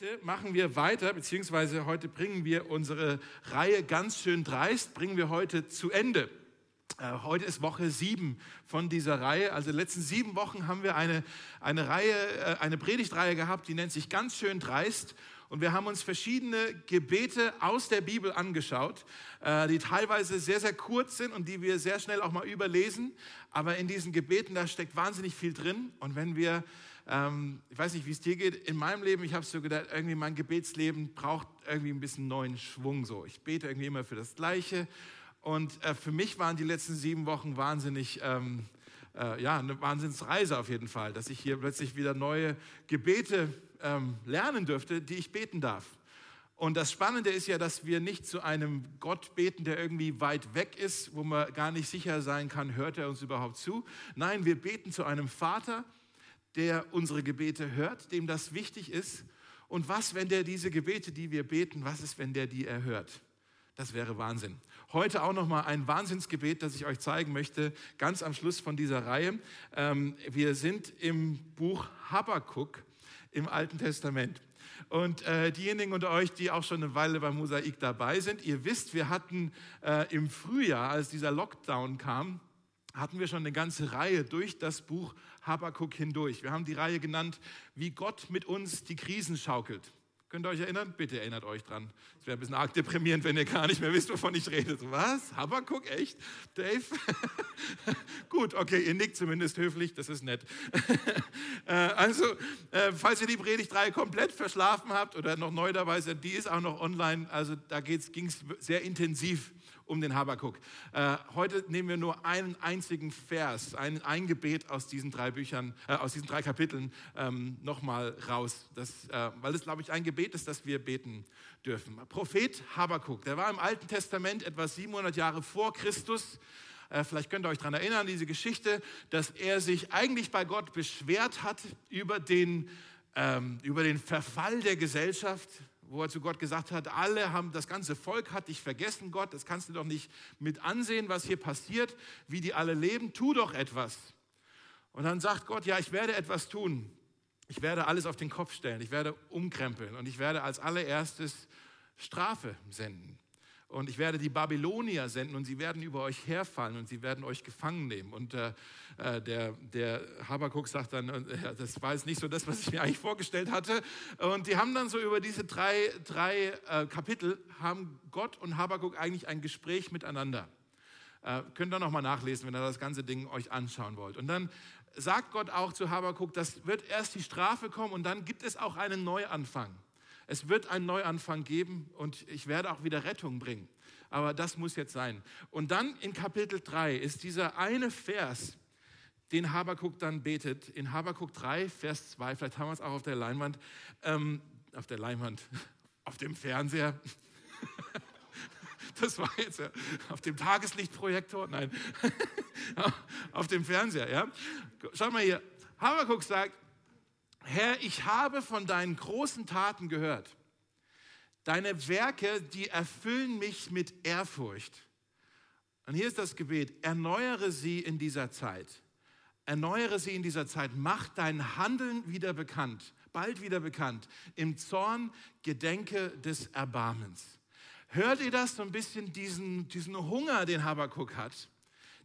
Heute machen wir weiter, beziehungsweise heute bringen wir unsere Reihe ganz schön dreist, bringen wir heute zu Ende. Äh, heute ist Woche sieben von dieser Reihe. Also in den letzten sieben Wochen haben wir eine, eine Reihe, äh, eine Predigtreihe gehabt, die nennt sich ganz schön dreist. Und wir haben uns verschiedene Gebete aus der Bibel angeschaut, äh, die teilweise sehr, sehr kurz sind und die wir sehr schnell auch mal überlesen. Aber in diesen Gebeten, da steckt wahnsinnig viel drin. Und wenn wir ähm, ich weiß nicht, wie es dir geht. In meinem Leben, ich habe so gedacht, irgendwie mein Gebetsleben braucht irgendwie ein bisschen neuen Schwung. So, ich bete irgendwie immer für das Gleiche. Und äh, für mich waren die letzten sieben Wochen wahnsinnig, ähm, äh, ja, eine Wahnsinnsreise auf jeden Fall, dass ich hier plötzlich wieder neue Gebete ähm, lernen dürfte, die ich beten darf. Und das Spannende ist ja, dass wir nicht zu einem Gott beten, der irgendwie weit weg ist, wo man gar nicht sicher sein kann, hört er uns überhaupt zu. Nein, wir beten zu einem Vater, der unsere Gebete hört, dem das wichtig ist. Und was, wenn der diese Gebete, die wir beten, was ist, wenn der die erhört? Das wäre Wahnsinn. Heute auch noch mal ein Wahnsinnsgebet, das ich euch zeigen möchte, ganz am Schluss von dieser Reihe. Ähm, wir sind im Buch Habakkuk im Alten Testament. Und äh, diejenigen unter euch, die auch schon eine Weile beim Mosaik dabei sind, ihr wisst, wir hatten äh, im Frühjahr, als dieser Lockdown kam, hatten wir schon eine ganze Reihe durch das Buch Habakuk hindurch. Wir haben die Reihe genannt, wie Gott mit uns die Krisen schaukelt. Könnt ihr euch erinnern? Bitte erinnert euch dran. Es wäre ein bisschen arg deprimierend, wenn ihr gar nicht mehr wisst, wovon ich rede. Was? Habakuk? Echt? Dave? Gut, okay, ihr nickt zumindest höflich, das ist nett. Äh, also, äh, falls ihr die Predigtreihe komplett verschlafen habt oder noch neu dabei seid, die ist auch noch online. Also, da ging es sehr intensiv um den Habakuk. Äh, heute nehmen wir nur einen einzigen Vers, ein, ein Gebet aus diesen drei Büchern, äh, aus diesen drei Kapiteln ähm, nochmal raus, das, äh, weil es, glaube ich, ein Gebet ist, das wir beten dürfen. Prophet Habakuk, der war im Alten Testament etwa 700 Jahre vor Christus. Äh, vielleicht könnt ihr euch daran erinnern, diese Geschichte, dass er sich eigentlich bei Gott beschwert hat über den, ähm, über den Verfall der Gesellschaft, wo er zu Gott gesagt hat, alle haben, das ganze Volk hat dich vergessen, Gott, das kannst du doch nicht mit ansehen, was hier passiert, wie die alle leben, tu doch etwas. Und dann sagt Gott, ja, ich werde etwas tun. Ich werde alles auf den Kopf stellen, ich werde umkrempeln und ich werde als allererstes Strafe senden. Und ich werde die Babylonier senden und sie werden über euch herfallen und sie werden euch gefangen nehmen. Und äh, äh der, der Habakuk sagt dann, äh, das war jetzt nicht so das, was ich mir eigentlich vorgestellt hatte. Und die haben dann so über diese drei, drei äh, Kapitel, haben Gott und Habakuk eigentlich ein Gespräch miteinander. Äh, könnt ihr nochmal nachlesen, wenn ihr das ganze Ding euch anschauen wollt. Und dann sagt Gott auch zu Habakuk, das wird erst die Strafe kommen und dann gibt es auch einen Neuanfang. Es wird einen Neuanfang geben und ich werde auch wieder Rettung bringen. Aber das muss jetzt sein. Und dann in Kapitel 3 ist dieser eine Vers, den Habakuk dann betet. In Habakuk 3, Vers 2, vielleicht haben wir es auch auf der Leinwand, ähm, auf der Leinwand, auf dem Fernseher. Das war jetzt ja, auf dem Tageslichtprojektor, nein, auf dem Fernseher, ja. Schau mal hier, Habakuk sagt, Herr, ich habe von deinen großen Taten gehört. Deine Werke, die erfüllen mich mit Ehrfurcht. Und hier ist das Gebet, erneuere sie in dieser Zeit. Erneuere sie in dieser Zeit. Mach dein Handeln wieder bekannt, bald wieder bekannt. Im Zorn gedenke des Erbarmens. Hört ihr das so ein bisschen, diesen, diesen Hunger, den Habakuk hat?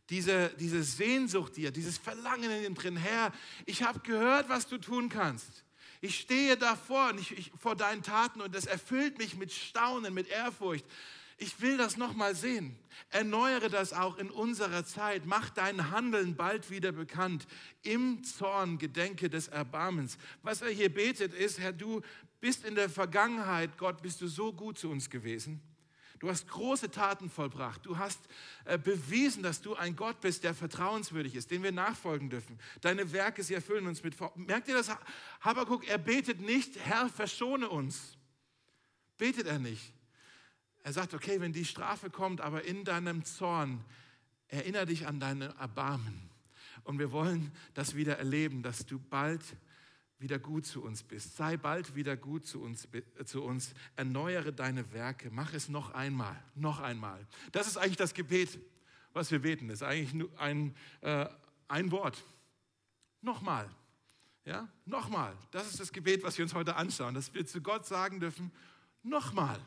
Diese, diese Sehnsucht dir, dieses Verlangen in ihm drin, Herr, ich habe gehört, was du tun kannst. Ich stehe davor ich, ich, vor deinen Taten und das erfüllt mich mit Staunen, mit Ehrfurcht. Ich will das nochmal sehen. Erneuere das auch in unserer Zeit. Mach dein Handeln bald wieder bekannt. Im Zorn gedenke des Erbarmens. Was er hier betet ist, Herr, du bist in der Vergangenheit, Gott, bist du so gut zu uns gewesen. Du hast große Taten vollbracht. Du hast äh, bewiesen, dass du ein Gott bist, der vertrauenswürdig ist, dem wir nachfolgen dürfen. Deine Werke, sie erfüllen uns mit. Merkt ihr das? Habakuk, er betet nicht, Herr, verschone uns. Betet er nicht. Er sagt, okay, wenn die Strafe kommt, aber in deinem Zorn, erinnere dich an deine Erbarmen. Und wir wollen das wieder erleben, dass du bald wieder gut zu uns bist. Sei bald wieder gut zu uns, zu uns. Erneuere deine Werke. Mach es noch einmal, noch einmal. Das ist eigentlich das Gebet, was wir beten. Das ist eigentlich nur ein, äh, ein Wort. Nochmal. Ja, nochmal. Das ist das Gebet, was wir uns heute anschauen, dass wir zu Gott sagen dürfen, nochmal.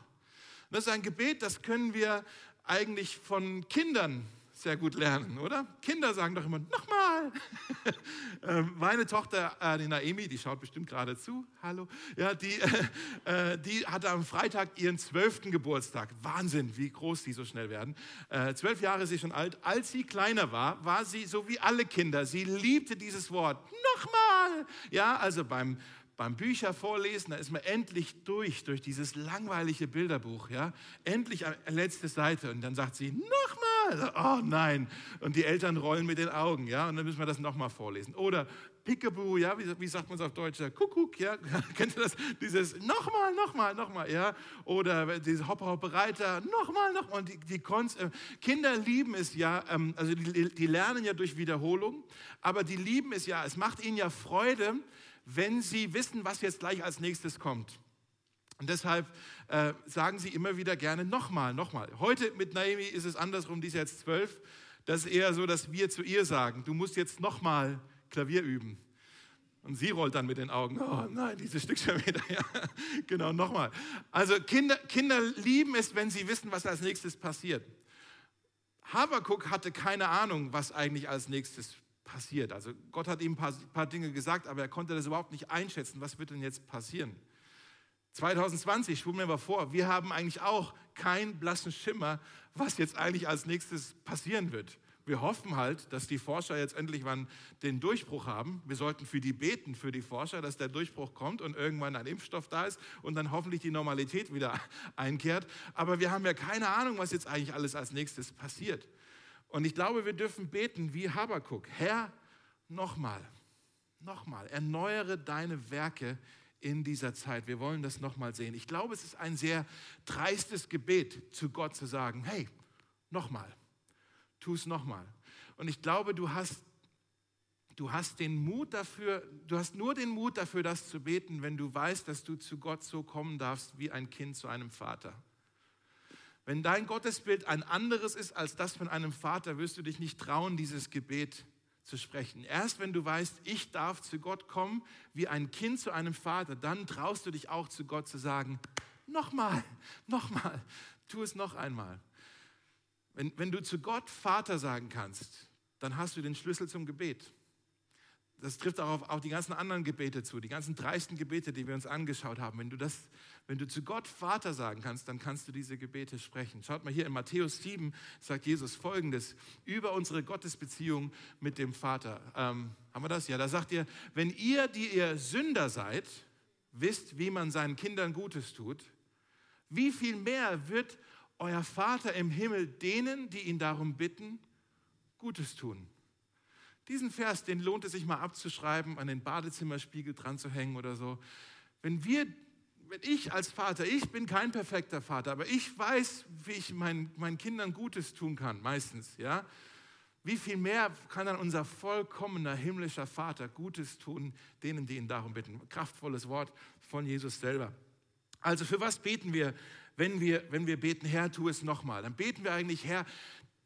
Das ist ein Gebet, das können wir eigentlich von Kindern sehr gut lernen, oder? Kinder sagen doch immer, nochmal. Ähm, meine Tochter, äh, die Naemi, die schaut bestimmt gerade zu, hallo, ja, die, äh, die hatte am Freitag ihren zwölften Geburtstag. Wahnsinn, wie groß die so schnell werden. Äh, zwölf Jahre ist sie schon alt. Als sie kleiner war, war sie so wie alle Kinder. Sie liebte dieses Wort, nochmal. Ja, also beim beim Bücher vorlesen, da ist man endlich durch, durch dieses langweilige Bilderbuch, ja. Endlich letzte Seite und dann sagt sie, nochmal, oh nein. Und die Eltern rollen mit den Augen, ja, und dann müssen wir das nochmal vorlesen. Oder Pickaboo, ja, wie, wie sagt man es auf Deutsch? Kuckuck, ja, kennt ihr das? Dieses nochmal, nochmal, nochmal, ja. Oder diese Hopper, Hopper, Reiter, nochmal, nochmal. Und die, die Konz äh, Kinder lieben es ja, ähm, also die, die lernen ja durch Wiederholung, aber die lieben es ja, es macht ihnen ja Freude, wenn sie wissen, was jetzt gleich als nächstes kommt. Und deshalb äh, sagen sie immer wieder gerne nochmal, nochmal. Heute mit Naomi ist es andersrum, die ist jetzt zwölf. Das ist eher so, dass wir zu ihr sagen, du musst jetzt nochmal Klavier üben. Und sie rollt dann mit den Augen, oh nein, dieses Stück schon wieder. Ja, genau, nochmal. Also Kinder, Kinder lieben es, wenn sie wissen, was als nächstes passiert. Habakuk hatte keine Ahnung, was eigentlich als nächstes passiert. Also Gott hat ihm ein paar, paar Dinge gesagt, aber er konnte das überhaupt nicht einschätzen. Was wird denn jetzt passieren? 2020, spulen wir vor, wir haben eigentlich auch keinen blassen Schimmer, was jetzt eigentlich als nächstes passieren wird. Wir hoffen halt, dass die Forscher jetzt endlich wann den Durchbruch haben. Wir sollten für die beten, für die Forscher, dass der Durchbruch kommt und irgendwann ein Impfstoff da ist und dann hoffentlich die Normalität wieder einkehrt. Aber wir haben ja keine Ahnung, was jetzt eigentlich alles als nächstes passiert. Und ich glaube, wir dürfen beten wie Habakuk. Herr, nochmal, nochmal, erneuere deine Werke in dieser Zeit. Wir wollen das nochmal sehen. Ich glaube, es ist ein sehr dreistes Gebet, zu Gott zu sagen, hey, nochmal, tu es nochmal. Und ich glaube, du hast, du hast den Mut dafür, du hast nur den Mut dafür, das zu beten, wenn du weißt, dass du zu Gott so kommen darfst wie ein Kind zu einem Vater. Wenn dein Gottesbild ein anderes ist als das von einem Vater, wirst du dich nicht trauen, dieses Gebet zu sprechen. Erst wenn du weißt, ich darf zu Gott kommen wie ein Kind zu einem Vater, dann traust du dich auch zu Gott zu sagen, nochmal, nochmal, tu es noch einmal. Wenn, wenn du zu Gott Vater sagen kannst, dann hast du den Schlüssel zum Gebet. Das trifft auch auf, auf die ganzen anderen Gebete zu, die ganzen dreisten Gebete, die wir uns angeschaut haben. Wenn du das wenn du zu Gott Vater sagen kannst, dann kannst du diese Gebete sprechen. Schaut mal hier in Matthäus 7, sagt Jesus folgendes über unsere Gottesbeziehung mit dem Vater. Ähm, haben wir das? Ja, da sagt ihr, wenn ihr, die ihr Sünder seid, wisst, wie man seinen Kindern Gutes tut, wie viel mehr wird euer Vater im Himmel denen, die ihn darum bitten, Gutes tun. Diesen Vers, den lohnt es sich mal abzuschreiben, an den Badezimmerspiegel dran zu hängen oder so. Wenn wir wenn ich als Vater, ich bin kein perfekter Vater, aber ich weiß, wie ich meinen, meinen Kindern Gutes tun kann, meistens, ja. Wie viel mehr kann dann unser vollkommener himmlischer Vater Gutes tun, denen, die ihn darum bitten? Kraftvolles Wort von Jesus selber. Also für was beten wir, wenn wir, wenn wir beten, Herr, tu es nochmal? Dann beten wir eigentlich, Herr,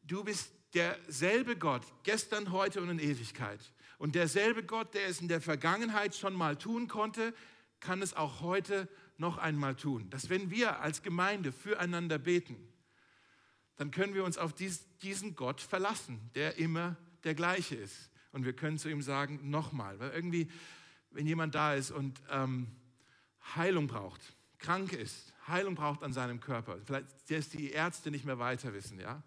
du bist derselbe Gott, gestern, heute und in Ewigkeit. Und derselbe Gott, der es in der Vergangenheit schon mal tun konnte, kann es auch heute noch einmal tun, dass wenn wir als Gemeinde füreinander beten, dann können wir uns auf diesen Gott verlassen, der immer der gleiche ist. Und wir können zu ihm sagen, nochmal, weil irgendwie, wenn jemand da ist und ähm, Heilung braucht, krank ist, Heilung braucht an seinem Körper, vielleicht ist die Ärzte nicht mehr weiter wissen, ja,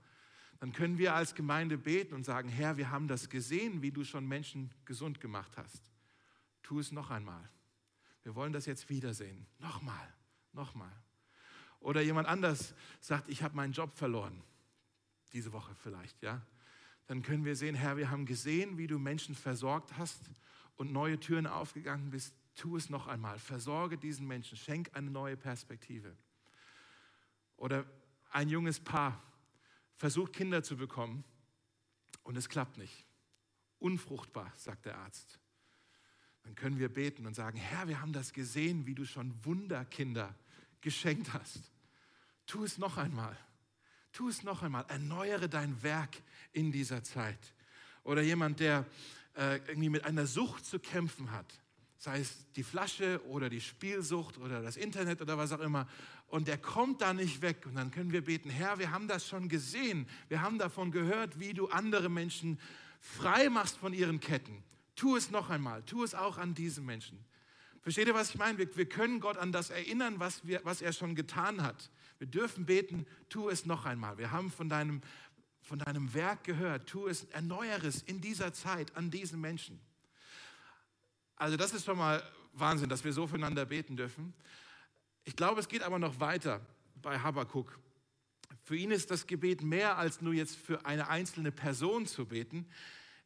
dann können wir als Gemeinde beten und sagen, Herr, wir haben das gesehen, wie du schon Menschen gesund gemacht hast. Tu es noch einmal. Wir wollen das jetzt wiedersehen. Nochmal, nochmal. Oder jemand anders sagt, ich habe meinen Job verloren. Diese Woche vielleicht, ja. Dann können wir sehen, Herr, wir haben gesehen, wie du Menschen versorgt hast und neue Türen aufgegangen bist. Tu es noch einmal. Versorge diesen Menschen. Schenk eine neue Perspektive. Oder ein junges Paar versucht Kinder zu bekommen und es klappt nicht. Unfruchtbar, sagt der Arzt dann können wir beten und sagen, Herr, wir haben das gesehen, wie du schon Wunderkinder geschenkt hast. Tu es noch einmal. Tu es noch einmal. Erneuere dein Werk in dieser Zeit. Oder jemand, der äh, irgendwie mit einer Sucht zu kämpfen hat. Sei es die Flasche oder die Spielsucht oder das Internet oder was auch immer. Und der kommt da nicht weg. Und dann können wir beten, Herr, wir haben das schon gesehen. Wir haben davon gehört, wie du andere Menschen frei machst von ihren Ketten. Tu es noch einmal. Tu es auch an diesen Menschen. Versteht ihr, was ich meine? Wir, wir können Gott an das erinnern, was, wir, was er schon getan hat. Wir dürfen beten, tu es noch einmal. Wir haben von deinem, von deinem Werk gehört. Tu es, erneuere es in dieser Zeit an diesen Menschen. Also das ist schon mal Wahnsinn, dass wir so füreinander beten dürfen. Ich glaube, es geht aber noch weiter bei Habakkuk. Für ihn ist das Gebet mehr als nur jetzt für eine einzelne Person zu beten.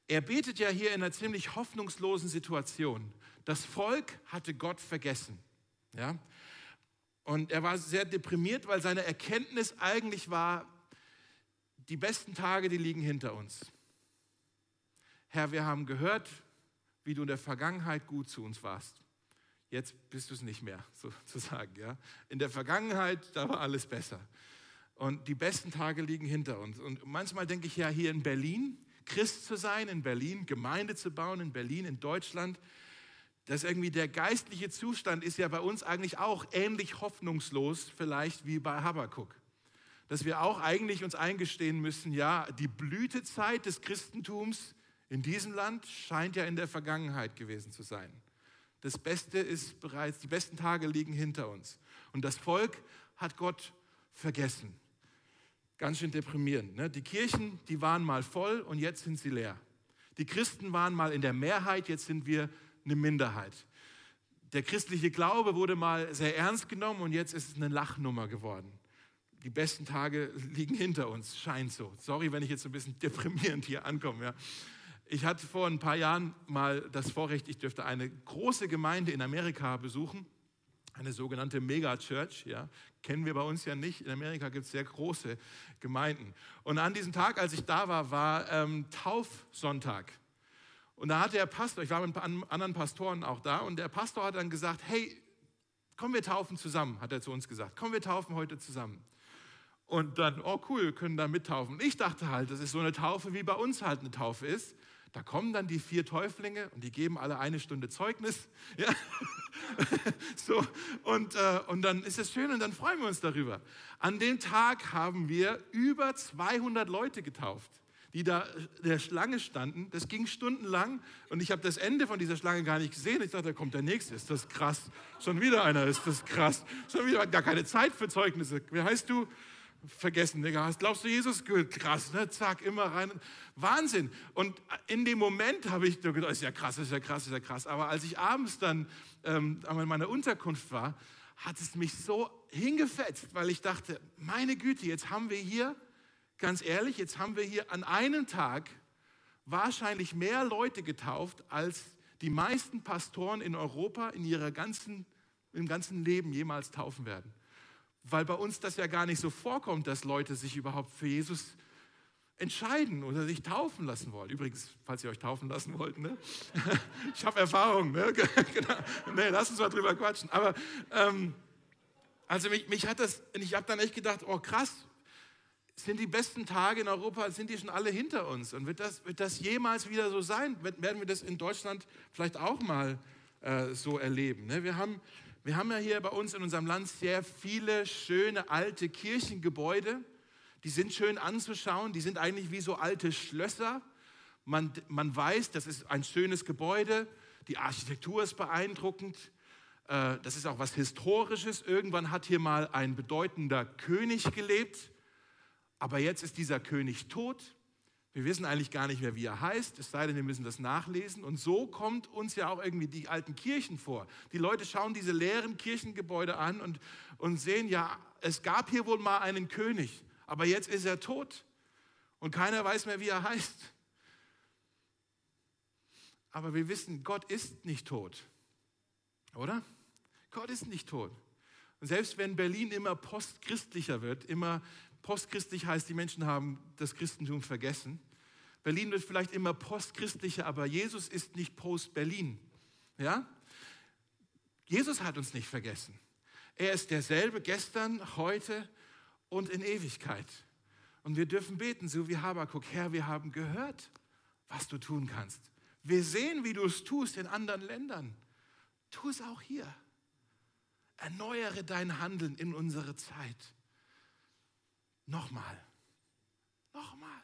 Er betet ja hier in einer ziemlich hoffnungslosen Situation. Das Volk hatte Gott vergessen. Ja? Und er war sehr deprimiert, weil seine Erkenntnis eigentlich war, die besten Tage, die liegen hinter uns. Herr, wir haben gehört, wie du in der Vergangenheit gut zu uns warst. Jetzt bist du es nicht mehr, sozusagen. Ja? In der Vergangenheit, da war alles besser. Und die besten Tage liegen hinter uns. Und manchmal denke ich ja, hier in Berlin, Christ zu sein, in Berlin, Gemeinde zu bauen, in Berlin, in Deutschland, dass irgendwie der geistliche Zustand ist ja bei uns eigentlich auch ähnlich hoffnungslos vielleicht wie bei Habakkuk. Dass wir auch eigentlich uns eingestehen müssen, ja, die Blütezeit des Christentums in diesem Land scheint ja in der Vergangenheit gewesen zu sein. Das Beste ist bereits, die besten Tage liegen hinter uns. Und das Volk hat Gott vergessen. Ganz schön deprimierend. Ne? Die Kirchen, die waren mal voll und jetzt sind sie leer. Die Christen waren mal in der Mehrheit, jetzt sind wir eine Minderheit. Der christliche Glaube wurde mal sehr ernst genommen und jetzt ist es eine Lachnummer geworden. Die besten Tage liegen hinter uns, scheint so. Sorry, wenn ich jetzt ein bisschen deprimierend hier ankomme. Ja. Ich hatte vor ein paar Jahren mal das Vorrecht, ich dürfte eine große Gemeinde in Amerika besuchen, eine sogenannte Megachurch. Ja, kennen wir bei uns ja nicht. In Amerika gibt es sehr große Gemeinden. Und an diesem Tag, als ich da war, war ähm, Taufsonntag. Und da hat der Pastor, ich war mit ein paar anderen Pastoren auch da, und der Pastor hat dann gesagt: Hey, komm, wir taufen zusammen, hat er zu uns gesagt. Komm, wir taufen heute zusammen. Und dann, oh cool, können da mittaufen. Ich dachte halt, das ist so eine Taufe, wie bei uns halt eine Taufe ist. Da kommen dann die vier Täuflinge und die geben alle eine Stunde Zeugnis. Ja? so, und, äh, und dann ist es schön und dann freuen wir uns darüber. An dem Tag haben wir über 200 Leute getauft, die da der Schlange standen. Das ging stundenlang und ich habe das Ende von dieser Schlange gar nicht gesehen. Ich dachte, da kommt der Nächste. Ist das krass? Schon wieder einer, ist das krass? Schon wieder gar keine Zeit für Zeugnisse. Wie heißt du? Vergessen, Digga. Glaubst du, Jesus? Krass, ne? Zack, immer rein. Wahnsinn. Und in dem Moment habe ich gedacht, ist ja krass, ist ja krass, ist ja krass. Aber als ich abends dann ähm, in meiner Unterkunft war, hat es mich so hingefetzt, weil ich dachte, meine Güte, jetzt haben wir hier, ganz ehrlich, jetzt haben wir hier an einem Tag wahrscheinlich mehr Leute getauft, als die meisten Pastoren in Europa in ihrer ganzen, im ganzen Leben jemals taufen werden weil bei uns das ja gar nicht so vorkommt, dass Leute sich überhaupt für Jesus entscheiden oder sich taufen lassen wollen. Übrigens, falls ihr euch taufen lassen wollt, ne? ich habe Erfahrung, ne? genau. nee, lass uns mal drüber quatschen. Aber ähm, also mich, mich hat das, ich habe dann echt gedacht, oh krass, sind die besten Tage in Europa, sind die schon alle hinter uns? Und wird das, wird das jemals wieder so sein? Werden wir das in Deutschland vielleicht auch mal äh, so erleben? Ne? Wir haben wir haben ja hier bei uns in unserem Land sehr viele schöne alte Kirchengebäude. Die sind schön anzuschauen, die sind eigentlich wie so alte Schlösser. Man, man weiß, das ist ein schönes Gebäude, die Architektur ist beeindruckend, äh, das ist auch was Historisches. Irgendwann hat hier mal ein bedeutender König gelebt, aber jetzt ist dieser König tot. Wir wissen eigentlich gar nicht mehr, wie er heißt, es sei denn, wir müssen das nachlesen. Und so kommt uns ja auch irgendwie die alten Kirchen vor. Die Leute schauen diese leeren Kirchengebäude an und, und sehen, ja, es gab hier wohl mal einen König, aber jetzt ist er tot und keiner weiß mehr, wie er heißt. Aber wir wissen, Gott ist nicht tot, oder? Gott ist nicht tot. Und selbst wenn Berlin immer postchristlicher wird, immer postchristlich heißt, die Menschen haben das Christentum vergessen. Berlin wird vielleicht immer postchristlicher, aber Jesus ist nicht post-Berlin. Ja? Jesus hat uns nicht vergessen. Er ist derselbe gestern, heute und in Ewigkeit. Und wir dürfen beten, so wie Habakuk, Herr, wir haben gehört, was du tun kannst. Wir sehen, wie du es tust in anderen Ländern. tu es auch hier. Erneuere dein Handeln in unsere Zeit. Nochmal. Nochmal.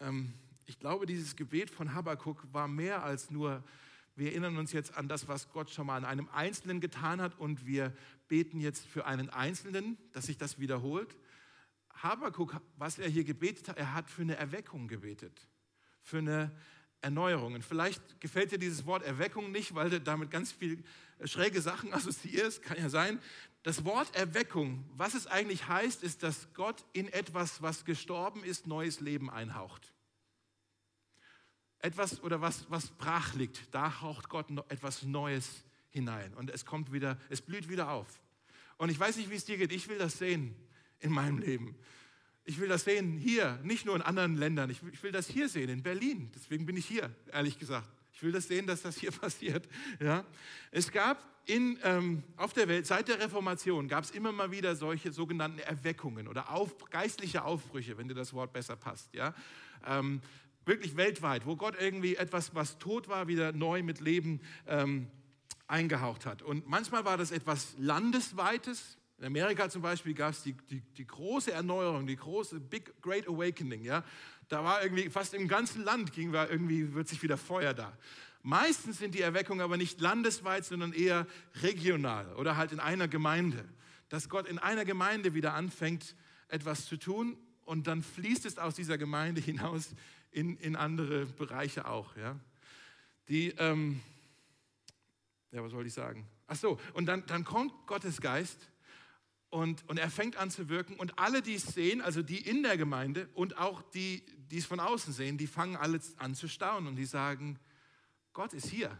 Ähm, ich glaube, dieses Gebet von Habakkuk war mehr als nur, wir erinnern uns jetzt an das, was Gott schon mal an einem Einzelnen getan hat und wir beten jetzt für einen Einzelnen, dass sich das wiederholt. Habakkuk, was er hier gebetet hat, er hat für eine Erweckung gebetet, für eine Erneuerung. Vielleicht gefällt dir dieses Wort Erweckung nicht, weil du damit ganz viel schräge Sachen assoziierst, kann ja sein. Das Wort Erweckung, was es eigentlich heißt, ist, dass Gott in etwas, was gestorben ist, neues Leben einhaucht. Etwas oder was, was brach liegt, da haucht Gott etwas Neues hinein und es kommt wieder, es blüht wieder auf. Und ich weiß nicht, wie es dir geht, ich will das sehen in meinem Leben. Ich will das sehen hier, nicht nur in anderen Ländern. Ich will das hier sehen, in Berlin. Deswegen bin ich hier, ehrlich gesagt. Ich will das sehen, dass das hier passiert. Ja? Es gab in, ähm, auf der Welt, seit der Reformation, gab es immer mal wieder solche sogenannten Erweckungen oder auf, geistliche Aufbrüche, wenn dir das Wort besser passt. Ja? Ähm, wirklich weltweit, wo Gott irgendwie etwas, was tot war, wieder neu mit Leben ähm, eingehaucht hat. Und manchmal war das etwas Landesweites, in Amerika zum Beispiel gab es die, die, die, große Erneuerung, die große Big Great Awakening. Ja? Da war irgendwie fast im ganzen Land ging war irgendwie wird sich wieder Feuer da. Meistens sind die Erweckungen aber nicht landesweit, sondern eher regional oder halt in einer Gemeinde. Dass Gott in einer Gemeinde wieder anfängt, etwas zu tun und dann fließt es aus dieser Gemeinde hinaus in, in andere Bereiche auch. Ja? Die, ähm, ja, was soll ich sagen? Ach so, und dann, dann kommt Gottes Geist und, und er fängt an zu wirken und alle, die es sehen, also die in der Gemeinde und auch die, die es von außen sehen, die fangen alle an zu staunen und die sagen, Gott ist hier.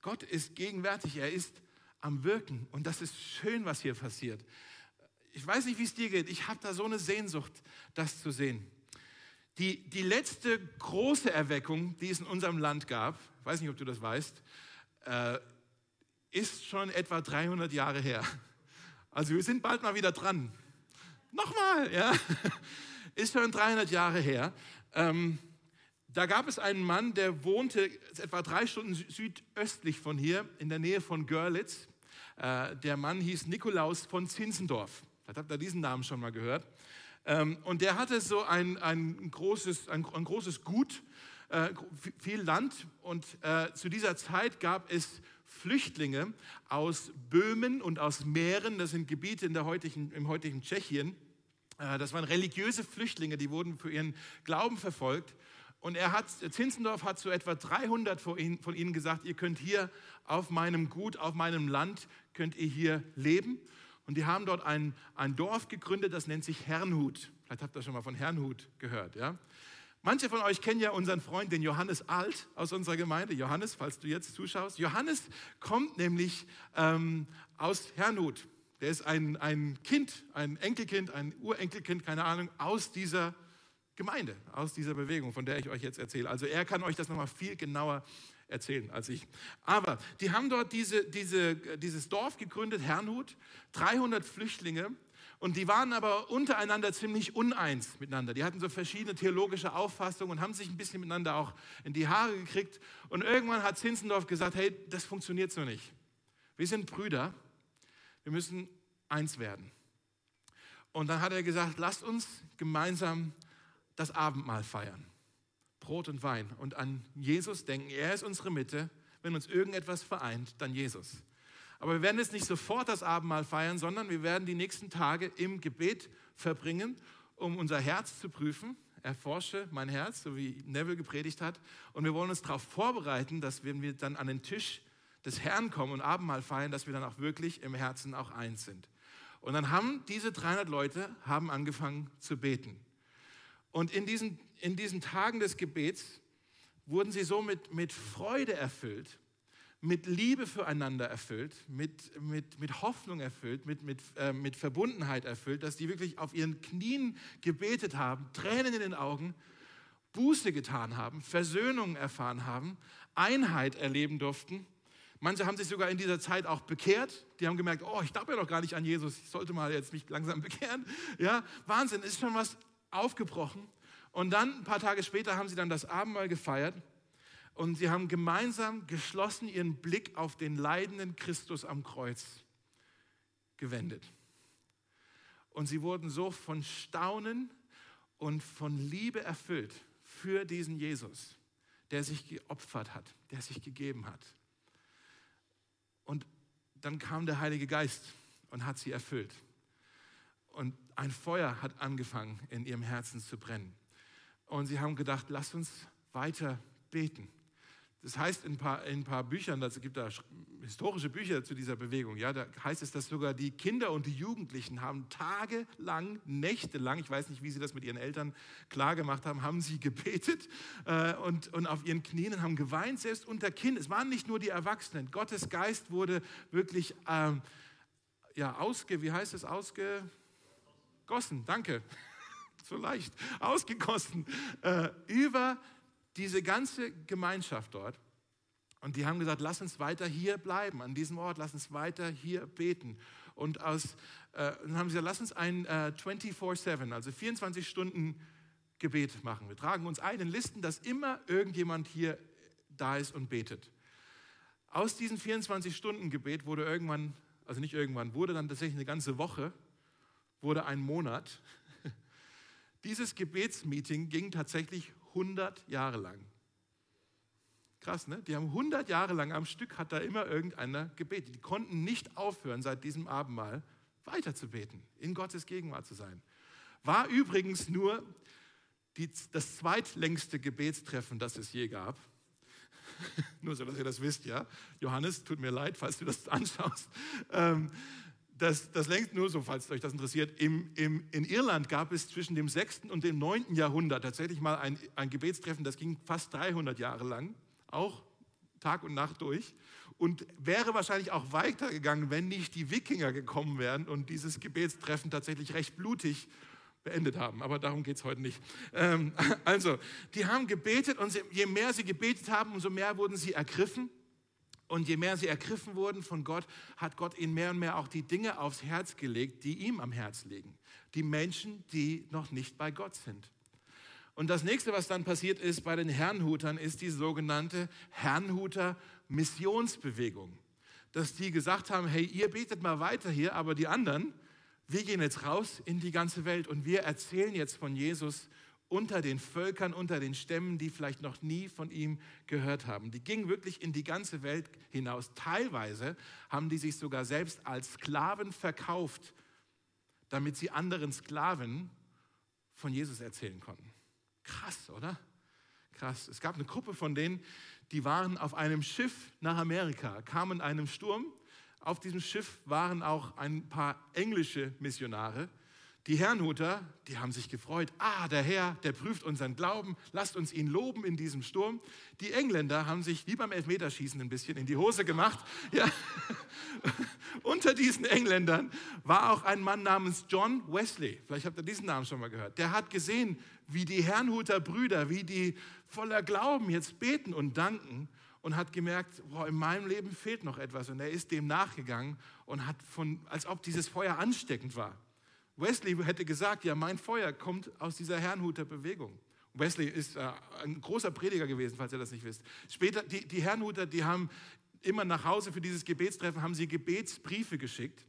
Gott ist gegenwärtig, er ist am Wirken und das ist schön, was hier passiert. Ich weiß nicht, wie es dir geht, ich habe da so eine Sehnsucht, das zu sehen. Die, die letzte große Erweckung, die es in unserem Land gab, ich weiß nicht, ob du das weißt, äh, ist schon etwa 300 Jahre her. Also wir sind bald mal wieder dran. Nochmal, ja. Ist schon 300 Jahre her. Ähm, da gab es einen Mann, der wohnte etwa drei Stunden südöstlich von hier, in der Nähe von Görlitz. Äh, der Mann hieß Nikolaus von Zinzendorf. Vielleicht habt ihr diesen Namen schon mal gehört. Ähm, und der hatte so ein, ein, großes, ein, ein großes Gut, äh, viel Land. Und äh, zu dieser Zeit gab es Flüchtlinge aus Böhmen und aus Mähren, das sind Gebiete in der heutigen, im heutigen Tschechien. Äh, das waren religiöse Flüchtlinge, die wurden für ihren Glauben verfolgt. Und er hat, Zinzendorf hat so etwa 300 von ihnen, von ihnen gesagt, ihr könnt hier auf meinem Gut, auf meinem Land, könnt ihr hier leben. Und die haben dort ein, ein Dorf gegründet, das nennt sich Herrnhut. Vielleicht habt ihr schon mal von Herrnhut gehört. Ja? Manche von euch kennen ja unseren Freund, den Johannes Alt aus unserer Gemeinde. Johannes, falls du jetzt zuschaust. Johannes kommt nämlich ähm, aus Herrnhut. Der ist ein, ein Kind, ein Enkelkind, ein Urenkelkind, keine Ahnung, aus dieser Gemeinde, aus dieser Bewegung, von der ich euch jetzt erzähle. Also er kann euch das nochmal viel genauer erzählen als ich. Aber die haben dort diese, diese, dieses Dorf gegründet, Herrnhut, 300 Flüchtlinge und die waren aber untereinander ziemlich uneins miteinander. Die hatten so verschiedene theologische Auffassungen und haben sich ein bisschen miteinander auch in die Haare gekriegt. Und irgendwann hat Zinzendorf gesagt, hey, das funktioniert so nicht. Wir sind Brüder, wir müssen eins werden. Und dann hat er gesagt, lasst uns gemeinsam das Abendmahl feiern. Brot und Wein und an Jesus denken. Er ist unsere Mitte. Wenn uns irgendetwas vereint, dann Jesus. Aber wir werden jetzt nicht sofort das Abendmahl feiern, sondern wir werden die nächsten Tage im Gebet verbringen, um unser Herz zu prüfen. Erforsche mein Herz, so wie Neville gepredigt hat. Und wir wollen uns darauf vorbereiten, dass wenn wir dann an den Tisch des Herrn kommen und Abendmahl feiern, dass wir dann auch wirklich im Herzen auch eins sind. Und dann haben diese 300 Leute haben angefangen zu beten. Und in diesen, in diesen Tagen des Gebets wurden sie so mit, mit Freude erfüllt, mit Liebe füreinander erfüllt, mit, mit, mit Hoffnung erfüllt, mit, mit, äh, mit Verbundenheit erfüllt, dass die wirklich auf ihren Knien gebetet haben, Tränen in den Augen, Buße getan haben, Versöhnung erfahren haben, Einheit erleben durften. Manche haben sich sogar in dieser Zeit auch bekehrt. Die haben gemerkt, oh, ich glaube ja doch gar nicht an Jesus. Ich sollte mal jetzt mich langsam bekehren. Ja, Wahnsinn, ist schon was aufgebrochen. Und dann, ein paar Tage später, haben sie dann das Abendmahl gefeiert. Und sie haben gemeinsam geschlossen ihren Blick auf den leidenden Christus am Kreuz gewendet. Und sie wurden so von Staunen und von Liebe erfüllt für diesen Jesus, der sich geopfert hat, der sich gegeben hat. Und dann kam der Heilige Geist und hat sie erfüllt. Und ein Feuer hat angefangen, in ihrem Herzen zu brennen. Und sie haben gedacht, lass uns weiter beten. Das heißt in ein paar, in ein paar Büchern, es gibt da historische Bücher zu dieser Bewegung, ja, da heißt es, dass sogar die Kinder und die Jugendlichen haben tagelang, nächtelang, ich weiß nicht, wie sie das mit ihren Eltern klar gemacht haben, haben sie gebetet äh, und, und auf ihren Knien und haben geweint, selbst unter Kind. Es waren nicht nur die Erwachsenen. Gottes Geist wurde wirklich, ähm, ja, ausge, wie heißt es, ausgegossen, danke, so leicht, ausgegossen, äh, über diese ganze Gemeinschaft dort. Und die haben gesagt, lass uns weiter hier bleiben, an diesem Ort, lass uns weiter hier beten. Und aus, äh, dann haben sie gesagt, lass uns ein äh, 24-7, also 24 Stunden Gebet machen. Wir tragen uns ein in Listen, dass immer irgendjemand hier da ist und betet. Aus diesem 24-Stunden-Gebet wurde irgendwann, also nicht irgendwann, wurde dann tatsächlich eine ganze Woche, wurde ein Monat. Dieses Gebetsmeeting ging tatsächlich 100 Jahre lang. Krass, ne? Die haben 100 Jahre lang am Stück, hat da immer irgendeiner gebetet. Die konnten nicht aufhören, seit diesem Abendmahl weiter zu beten, in Gottes Gegenwart zu sein. War übrigens nur die, das zweitlängste Gebetstreffen, das es je gab. nur so, dass ihr das wisst, ja. Johannes, tut mir leid, falls du das anschaust. Ähm, das, das längst nur so, falls euch das interessiert, im, im, in Irland gab es zwischen dem 6. und dem 9. Jahrhundert tatsächlich mal ein, ein Gebetstreffen, das ging fast 300 Jahre lang, auch Tag und Nacht durch und wäre wahrscheinlich auch weitergegangen, wenn nicht die Wikinger gekommen wären und dieses Gebetstreffen tatsächlich recht blutig beendet haben. Aber darum geht es heute nicht. Ähm, also, die haben gebetet und je mehr sie gebetet haben, umso mehr wurden sie ergriffen. Und je mehr sie ergriffen wurden von Gott, hat Gott ihnen mehr und mehr auch die Dinge aufs Herz gelegt, die ihm am Herz liegen. Die Menschen, die noch nicht bei Gott sind. Und das nächste, was dann passiert ist bei den Herrnhutern, ist die sogenannte Herrnhuter Missionsbewegung. Dass die gesagt haben, hey, ihr betet mal weiter hier, aber die anderen, wir gehen jetzt raus in die ganze Welt und wir erzählen jetzt von Jesus unter den Völkern, unter den Stämmen, die vielleicht noch nie von ihm gehört haben. Die gingen wirklich in die ganze Welt hinaus. Teilweise haben die sich sogar selbst als Sklaven verkauft, damit sie anderen Sklaven von Jesus erzählen konnten. Krass, oder? Krass. Es gab eine Gruppe von denen, die waren auf einem Schiff nach Amerika, kamen in einem Sturm. Auf diesem Schiff waren auch ein paar englische Missionare die Herrnhuter, die haben sich gefreut. Ah, der Herr, der prüft unseren Glauben. Lasst uns ihn loben in diesem Sturm. Die Engländer haben sich wie beim Elfmeterschießen ein bisschen in die Hose gemacht. Ja. Unter diesen Engländern war auch ein Mann namens John Wesley. Vielleicht habt ihr diesen Namen schon mal gehört. Der hat gesehen, wie die Herrnhuter Brüder, wie die voller Glauben jetzt beten und danken und hat gemerkt, boah, in meinem Leben fehlt noch etwas. Und er ist dem nachgegangen und hat von, als ob dieses Feuer ansteckend war. Wesley hätte gesagt, ja, mein Feuer kommt aus dieser Herrnhuter Bewegung. Wesley ist äh, ein großer Prediger gewesen, falls ihr das nicht wisst. Später, die, die Herrnhuter, die haben immer nach Hause für dieses Gebetstreffen, haben sie Gebetsbriefe geschickt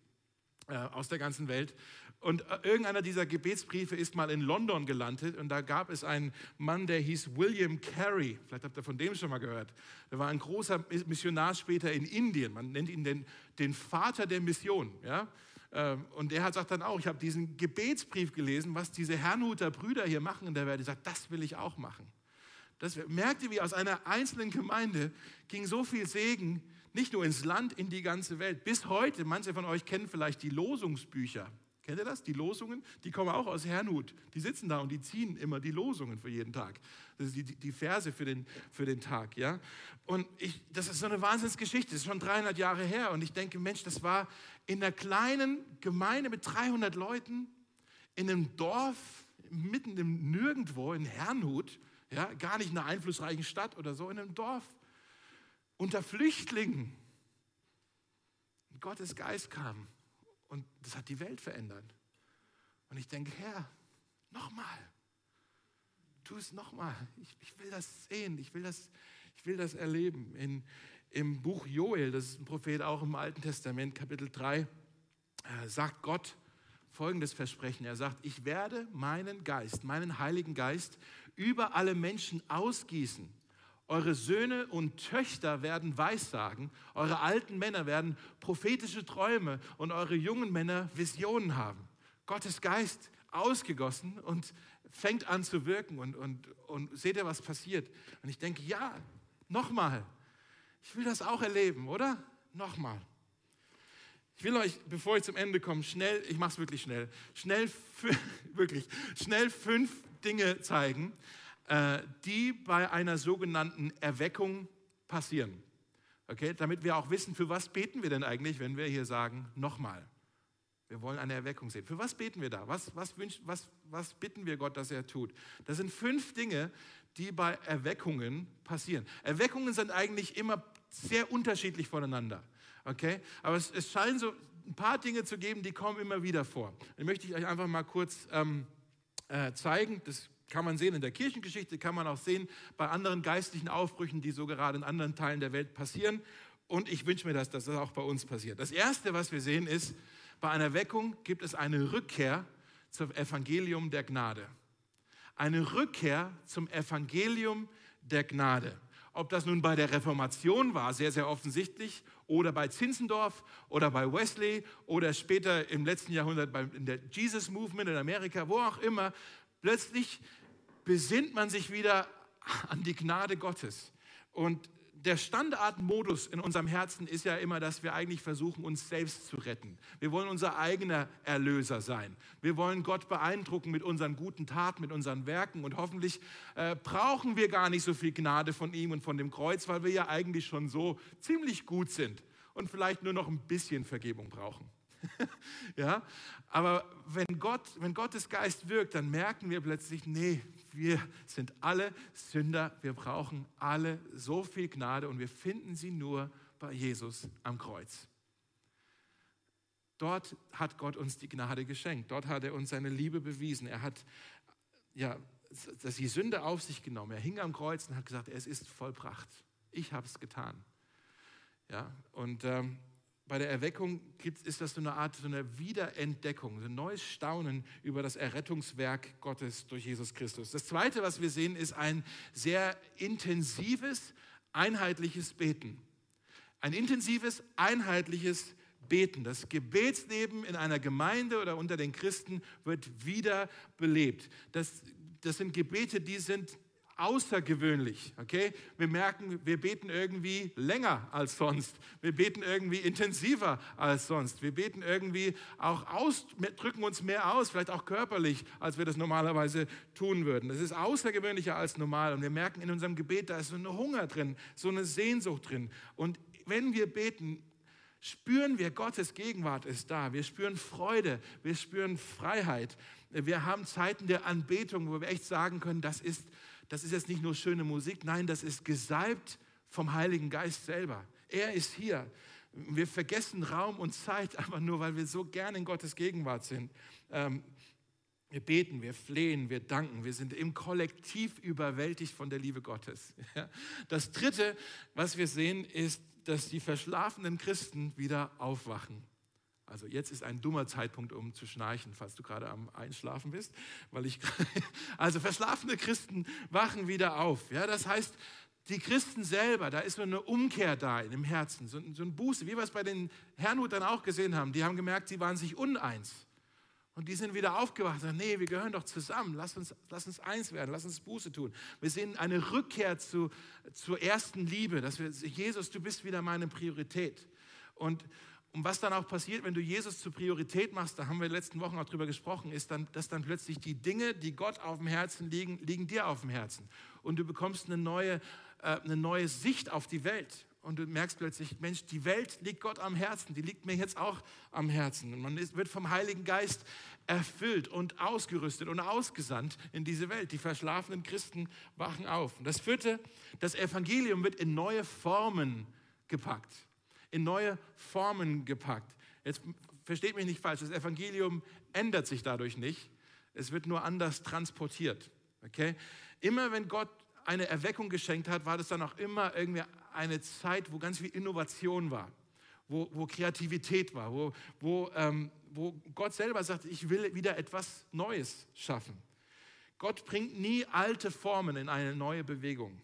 äh, aus der ganzen Welt. Und äh, irgendeiner dieser Gebetsbriefe ist mal in London gelandet und da gab es einen Mann, der hieß William Carey. Vielleicht habt ihr von dem schon mal gehört. Der war ein großer Missionar später in Indien. Man nennt ihn den, den Vater der Mission. Ja? Ähm, und er sagt dann auch, ich habe diesen Gebetsbrief gelesen, was diese Herrnhuter Brüder hier machen in der Welt. Ich sage, das will ich auch machen. Das, merkt ihr, wie aus einer einzelnen Gemeinde ging so viel Segen nicht nur ins Land, in die ganze Welt. Bis heute, manche von euch kennen vielleicht die Losungsbücher. Kennt ihr das? Die Losungen, die kommen auch aus Herrnhut. Die sitzen da und die ziehen immer die Losungen für jeden Tag. Das ist die, die Verse für den, für den Tag. Ja? Und ich, das ist so eine Wahnsinnsgeschichte. Das ist schon 300 Jahre her. Und ich denke, Mensch, das war in einer kleinen Gemeinde mit 300 Leuten, in einem Dorf, mitten im Nirgendwo, in Herrnhut, ja, gar nicht in einer einflussreichen Stadt oder so, in einem Dorf, unter Flüchtlingen. Gottes Geist kam und das hat die Welt verändert. Und ich denke, Herr, nochmal, tu es nochmal. Ich, ich will das sehen, ich will das, Ich will das erleben. In, Im Buch Joel, das ist ein Prophet auch im Alten Testament, Kapitel 3, äh, sagt Gott folgendes Versprechen. Er sagt, ich werde meinen Geist, meinen Heiligen Geist über alle Menschen ausgießen. Eure Söhne und Töchter werden Weissagen, eure alten Männer werden prophetische Träume und eure jungen Männer Visionen haben. Gottes Geist ausgegossen und fängt an zu wirken und, und, und seht ihr, was passiert? Und ich denke, ja, nochmal, ich will das auch erleben, oder? Nochmal. Ich will euch, bevor ich zum Ende komme, schnell, ich mache es wirklich schnell, schnell, wirklich, schnell fünf Dinge zeigen, die bei einer sogenannten Erweckung passieren. Okay, damit wir auch wissen, für was beten wir denn eigentlich, wenn wir hier sagen, nochmal. Wir wollen eine Erweckung sehen. Für was beten wir da? Was, was, wünsch, was, was bitten wir Gott, dass er tut? Das sind fünf Dinge, die bei Erweckungen passieren. Erweckungen sind eigentlich immer sehr unterschiedlich voneinander. Okay? Aber es, es scheinen so ein paar Dinge zu geben, die kommen immer wieder vor. Die möchte ich euch einfach mal kurz ähm, äh, zeigen. Das kann man sehen in der Kirchengeschichte, kann man auch sehen bei anderen geistlichen Aufbrüchen, die so gerade in anderen Teilen der Welt passieren. Und ich wünsche mir, dass das auch bei uns passiert. Das Erste, was wir sehen, ist, bei einer Weckung gibt es eine Rückkehr zum Evangelium der Gnade. Eine Rückkehr zum Evangelium der Gnade. Ob das nun bei der Reformation war, sehr, sehr offensichtlich, oder bei Zinzendorf oder bei Wesley oder später im letzten Jahrhundert in der Jesus Movement in Amerika, wo auch immer, plötzlich besinnt man sich wieder an die Gnade Gottes. Und der Standardmodus in unserem Herzen ist ja immer, dass wir eigentlich versuchen, uns selbst zu retten. Wir wollen unser eigener Erlöser sein. Wir wollen Gott beeindrucken mit unseren guten Taten, mit unseren Werken. Und hoffentlich äh, brauchen wir gar nicht so viel Gnade von ihm und von dem Kreuz, weil wir ja eigentlich schon so ziemlich gut sind und vielleicht nur noch ein bisschen Vergebung brauchen. ja, aber wenn Gott, wenn Gottes Geist wirkt, dann merken wir plötzlich, nee, wir sind alle Sünder, wir brauchen alle so viel Gnade und wir finden sie nur bei Jesus am Kreuz. Dort hat Gott uns die Gnade geschenkt. Dort hat er uns seine Liebe bewiesen. Er hat ja, dass die Sünde auf sich genommen. Er hing am Kreuz und hat gesagt, es ist vollbracht. Ich habe es getan. Ja, und ähm, bei der Erweckung ist das so eine Art so eine Wiederentdeckung, so ein neues Staunen über das Errettungswerk Gottes durch Jesus Christus. Das Zweite, was wir sehen, ist ein sehr intensives, einheitliches Beten. Ein intensives, einheitliches Beten. Das Gebetsleben in einer Gemeinde oder unter den Christen wird wieder belebt. Das, das sind Gebete, die sind außergewöhnlich. Okay? Wir merken, wir beten irgendwie länger als sonst. Wir beten irgendwie intensiver als sonst. Wir beten irgendwie auch aus, drücken uns mehr aus, vielleicht auch körperlich, als wir das normalerweise tun würden. Das ist außergewöhnlicher als normal. Und wir merken in unserem Gebet, da ist so ein Hunger drin, so eine Sehnsucht drin. Und wenn wir beten, spüren wir, Gottes Gegenwart ist da. Wir spüren Freude, wir spüren Freiheit. Wir haben Zeiten der Anbetung, wo wir echt sagen können, das ist das ist jetzt nicht nur schöne Musik, nein, das ist gesalbt vom Heiligen Geist selber. Er ist hier. Wir vergessen Raum und Zeit einfach nur, weil wir so gerne in Gottes Gegenwart sind. Ähm, wir beten, wir flehen, wir danken, wir sind im Kollektiv überwältigt von der Liebe Gottes. Das Dritte, was wir sehen, ist, dass die verschlafenen Christen wieder aufwachen. Also jetzt ist ein dummer Zeitpunkt, um zu schnarchen, falls du gerade am Einschlafen bist, weil ich also verschlafene Christen wachen wieder auf. Ja, das heißt, die Christen selber, da ist so eine Umkehr da in dem Herzen, so, so ein Buße, wie wir es bei den Herrnhutern auch gesehen haben. Die haben gemerkt, sie waren sich uneins. Und die sind wieder aufgewacht und sagen, nee, wir gehören doch zusammen, lass uns, lass uns eins werden, lass uns Buße tun. Wir sehen eine Rückkehr zu, zur ersten Liebe, dass wir, Jesus, du bist wieder meine Priorität. Und, und was dann auch passiert, wenn du Jesus zur Priorität machst, da haben wir in den letzten Wochen auch drüber gesprochen, ist dann, dass dann plötzlich die Dinge, die Gott auf dem Herzen liegen, liegen dir auf dem Herzen. Und du bekommst eine neue, äh, eine neue Sicht auf die Welt. Und du merkst plötzlich, Mensch, die Welt liegt Gott am Herzen, die liegt mir jetzt auch am Herzen. Und man ist, wird vom Heiligen Geist erfüllt und ausgerüstet und ausgesandt in diese Welt. Die verschlafenen Christen wachen auf. Und das vierte, das Evangelium wird in neue Formen gepackt in neue Formen gepackt. Jetzt versteht mich nicht falsch, das Evangelium ändert sich dadurch nicht. Es wird nur anders transportiert. Okay? Immer wenn Gott eine Erweckung geschenkt hat, war das dann auch immer irgendwie eine Zeit, wo ganz viel Innovation war, wo, wo Kreativität war, wo, wo, ähm, wo Gott selber sagt, ich will wieder etwas Neues schaffen. Gott bringt nie alte Formen in eine neue Bewegung.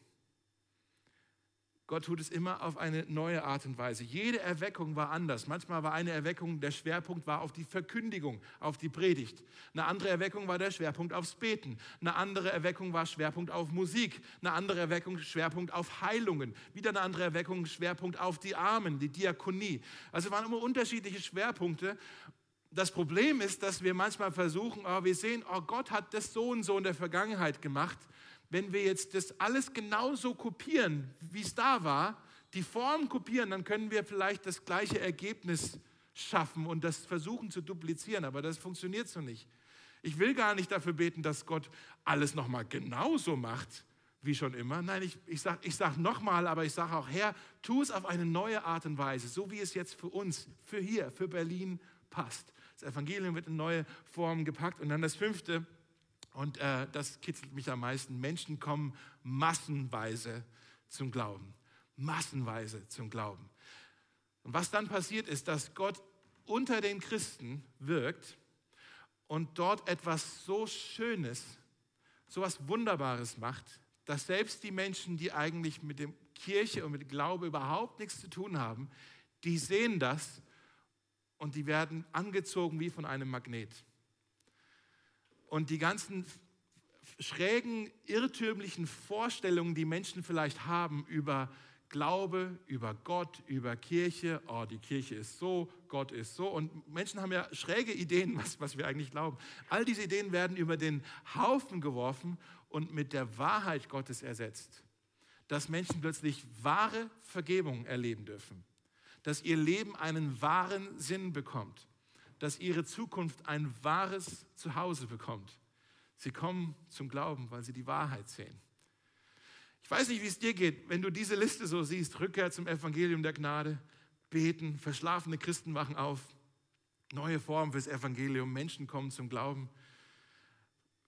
Gott tut es immer auf eine neue Art und Weise. Jede Erweckung war anders. Manchmal war eine Erweckung, der Schwerpunkt war auf die Verkündigung, auf die Predigt. Eine andere Erweckung war der Schwerpunkt aufs Beten. Eine andere Erweckung war Schwerpunkt auf Musik. Eine andere Erweckung Schwerpunkt auf Heilungen. Wieder eine andere Erweckung Schwerpunkt auf die Armen, die Diakonie. Also waren immer unterschiedliche Schwerpunkte. Das Problem ist, dass wir manchmal versuchen, oh, wir sehen, oh, Gott hat das so und so in der Vergangenheit gemacht wenn wir jetzt das alles genauso kopieren, wie es da war, die Form kopieren, dann können wir vielleicht das gleiche Ergebnis schaffen und das versuchen zu duplizieren, aber das funktioniert so nicht. Ich will gar nicht dafür beten, dass Gott alles nochmal genauso macht, wie schon immer. Nein, ich, ich sage ich sag nochmal, aber ich sage auch, Herr, tu es auf eine neue Art und Weise, so wie es jetzt für uns, für hier, für Berlin passt. Das Evangelium wird in neue Formen gepackt. Und dann das fünfte, und äh, das kitzelt mich am meisten. Menschen kommen massenweise zum Glauben. Massenweise zum Glauben. Und was dann passiert ist, dass Gott unter den Christen wirkt und dort etwas so Schönes, so was Wunderbares macht, dass selbst die Menschen, die eigentlich mit dem Kirche und mit Glaube überhaupt nichts zu tun haben, die sehen das und die werden angezogen wie von einem Magnet und die ganzen schrägen, irrtümlichen Vorstellungen, die Menschen vielleicht haben über Glaube, über Gott, über Kirche, oh, die Kirche ist so, Gott ist so. Und Menschen haben ja schräge Ideen, was, was wir eigentlich glauben. All diese Ideen werden über den Haufen geworfen und mit der Wahrheit Gottes ersetzt. Dass Menschen plötzlich wahre Vergebung erleben dürfen. Dass ihr Leben einen wahren Sinn bekommt dass ihre Zukunft ein wahres Zuhause bekommt. Sie kommen zum Glauben, weil sie die Wahrheit sehen. Ich weiß nicht, wie es dir geht, wenn du diese Liste so siehst. Rückkehr zum Evangelium der Gnade, beten, verschlafene Christen wachen auf, neue Formen fürs Evangelium, Menschen kommen zum Glauben.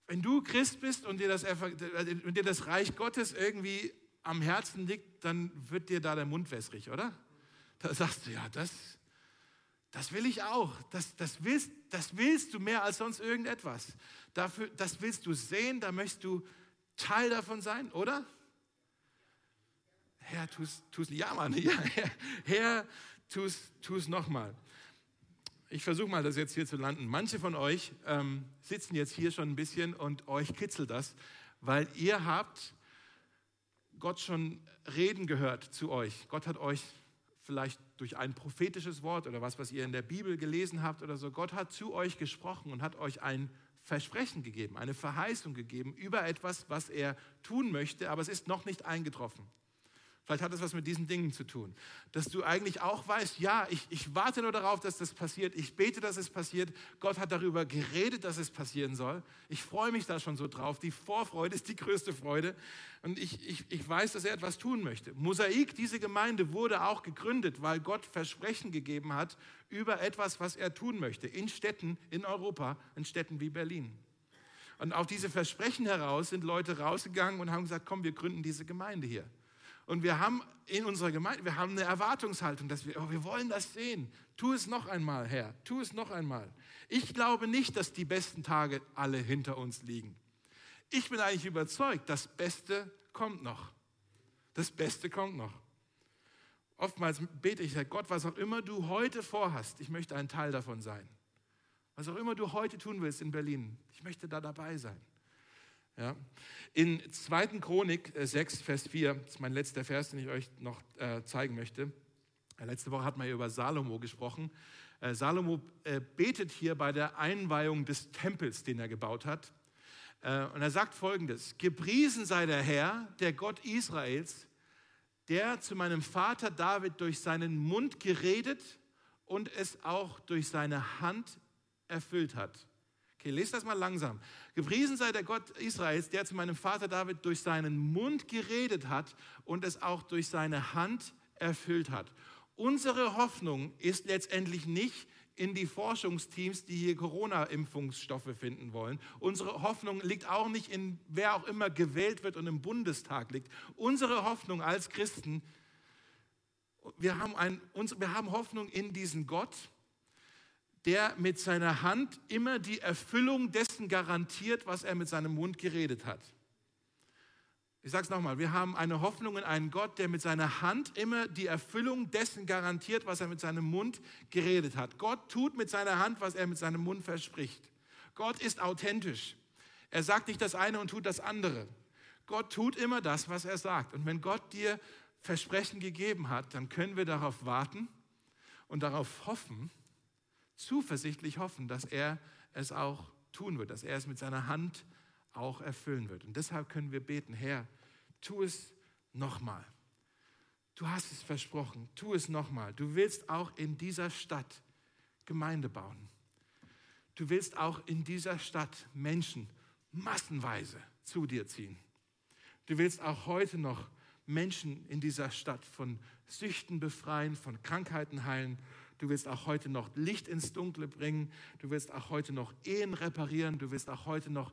Wenn du Christ bist und dir das, und dir das Reich Gottes irgendwie am Herzen liegt, dann wird dir da der Mund wässrig, oder? Da sagst du, ja, das, das will ich auch. Das, das, willst, das willst du mehr als sonst irgendetwas. Dafür, das willst du sehen, da möchtest du Teil davon sein, oder? Herr, tu's, tu's ja, Mann, ja, Herr, Herr tu's, tu's nochmal. Ich versuche mal, das jetzt hier zu landen. Manche von euch ähm, sitzen jetzt hier schon ein bisschen und euch kitzelt das, weil ihr habt Gott schon reden gehört zu euch. Gott hat euch vielleicht durch ein prophetisches Wort oder was, was ihr in der Bibel gelesen habt oder so. Gott hat zu euch gesprochen und hat euch ein Versprechen gegeben, eine Verheißung gegeben über etwas, was er tun möchte, aber es ist noch nicht eingetroffen. Vielleicht hat es was mit diesen Dingen zu tun. Dass du eigentlich auch weißt, ja, ich, ich warte nur darauf, dass das passiert. Ich bete, dass es passiert. Gott hat darüber geredet, dass es passieren soll. Ich freue mich da schon so drauf. Die Vorfreude ist die größte Freude. Und ich, ich, ich weiß, dass er etwas tun möchte. Mosaik, diese Gemeinde wurde auch gegründet, weil Gott Versprechen gegeben hat über etwas, was er tun möchte. In Städten in Europa, in Städten wie Berlin. Und auf diese Versprechen heraus sind Leute rausgegangen und haben gesagt, komm, wir gründen diese Gemeinde hier. Und wir haben in unserer Gemeinde, wir haben eine Erwartungshaltung, dass wir, oh, wir wollen das sehen. Tu es noch einmal, Herr, tu es noch einmal. Ich glaube nicht, dass die besten Tage alle hinter uns liegen. Ich bin eigentlich überzeugt, das Beste kommt noch. Das Beste kommt noch. Oftmals bete ich, Gott, was auch immer du heute vorhast, ich möchte ein Teil davon sein. Was auch immer du heute tun willst in Berlin, ich möchte da dabei sein. Ja. In 2. Chronik 6, äh, Vers 4, das ist mein letzter Vers, den ich euch noch äh, zeigen möchte. Äh, letzte Woche hat man über Salomo gesprochen. Salomo betet hier bei der Einweihung des Tempels, den er gebaut hat. Und er sagt folgendes: Gepriesen sei der Herr, der Gott Israels, der zu meinem Vater David durch seinen Mund geredet und es auch durch seine Hand erfüllt hat. Okay, lest das mal langsam. Gepriesen sei der Gott Israels, der zu meinem Vater David durch seinen Mund geredet hat und es auch durch seine Hand erfüllt hat. Unsere Hoffnung ist letztendlich nicht in die Forschungsteams, die hier Corona-Impfungsstoffe finden wollen. Unsere Hoffnung liegt auch nicht in, wer auch immer gewählt wird und im Bundestag liegt. Unsere Hoffnung als Christen, wir haben, ein, wir haben Hoffnung in diesen Gott, der mit seiner Hand immer die Erfüllung dessen garantiert, was er mit seinem Mund geredet hat. Ich sage es nochmal, wir haben eine Hoffnung in einen Gott, der mit seiner Hand immer die Erfüllung dessen garantiert, was er mit seinem Mund geredet hat. Gott tut mit seiner Hand, was er mit seinem Mund verspricht. Gott ist authentisch. Er sagt nicht das eine und tut das andere. Gott tut immer das, was er sagt. Und wenn Gott dir Versprechen gegeben hat, dann können wir darauf warten und darauf hoffen, zuversichtlich hoffen, dass er es auch tun wird, dass er es mit seiner Hand auch erfüllen wird. Und deshalb können wir beten, Herr, tu es nochmal. Du hast es versprochen, tu es nochmal. Du willst auch in dieser Stadt Gemeinde bauen. Du willst auch in dieser Stadt Menschen massenweise zu dir ziehen. Du willst auch heute noch Menschen in dieser Stadt von Süchten befreien, von Krankheiten heilen. Du willst auch heute noch Licht ins Dunkle bringen. Du willst auch heute noch Ehen reparieren. Du willst auch heute noch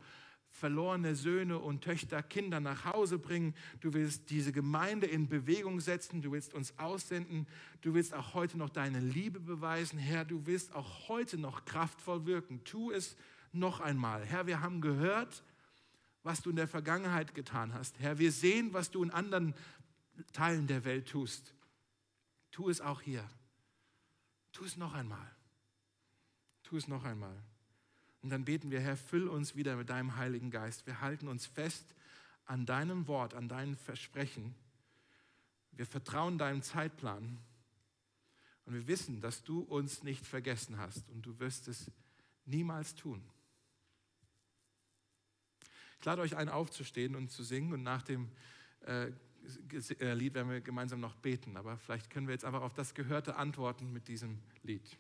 verlorene Söhne und Töchter, Kinder nach Hause bringen. Du willst diese Gemeinde in Bewegung setzen. Du willst uns aussenden. Du willst auch heute noch deine Liebe beweisen. Herr, du willst auch heute noch kraftvoll wirken. Tu es noch einmal. Herr, wir haben gehört, was du in der Vergangenheit getan hast. Herr, wir sehen, was du in anderen Teilen der Welt tust. Tu es auch hier. Tu es noch einmal. Tu es noch einmal. Und dann beten wir, Herr, füll uns wieder mit deinem Heiligen Geist. Wir halten uns fest an deinem Wort, an deinen Versprechen. Wir vertrauen deinem Zeitplan. Und wir wissen, dass du uns nicht vergessen hast und du wirst es niemals tun. Ich lade euch ein, aufzustehen und zu singen und nach dem äh, Lied werden wir gemeinsam noch beten. Aber vielleicht können wir jetzt einfach auf das Gehörte antworten mit diesem Lied.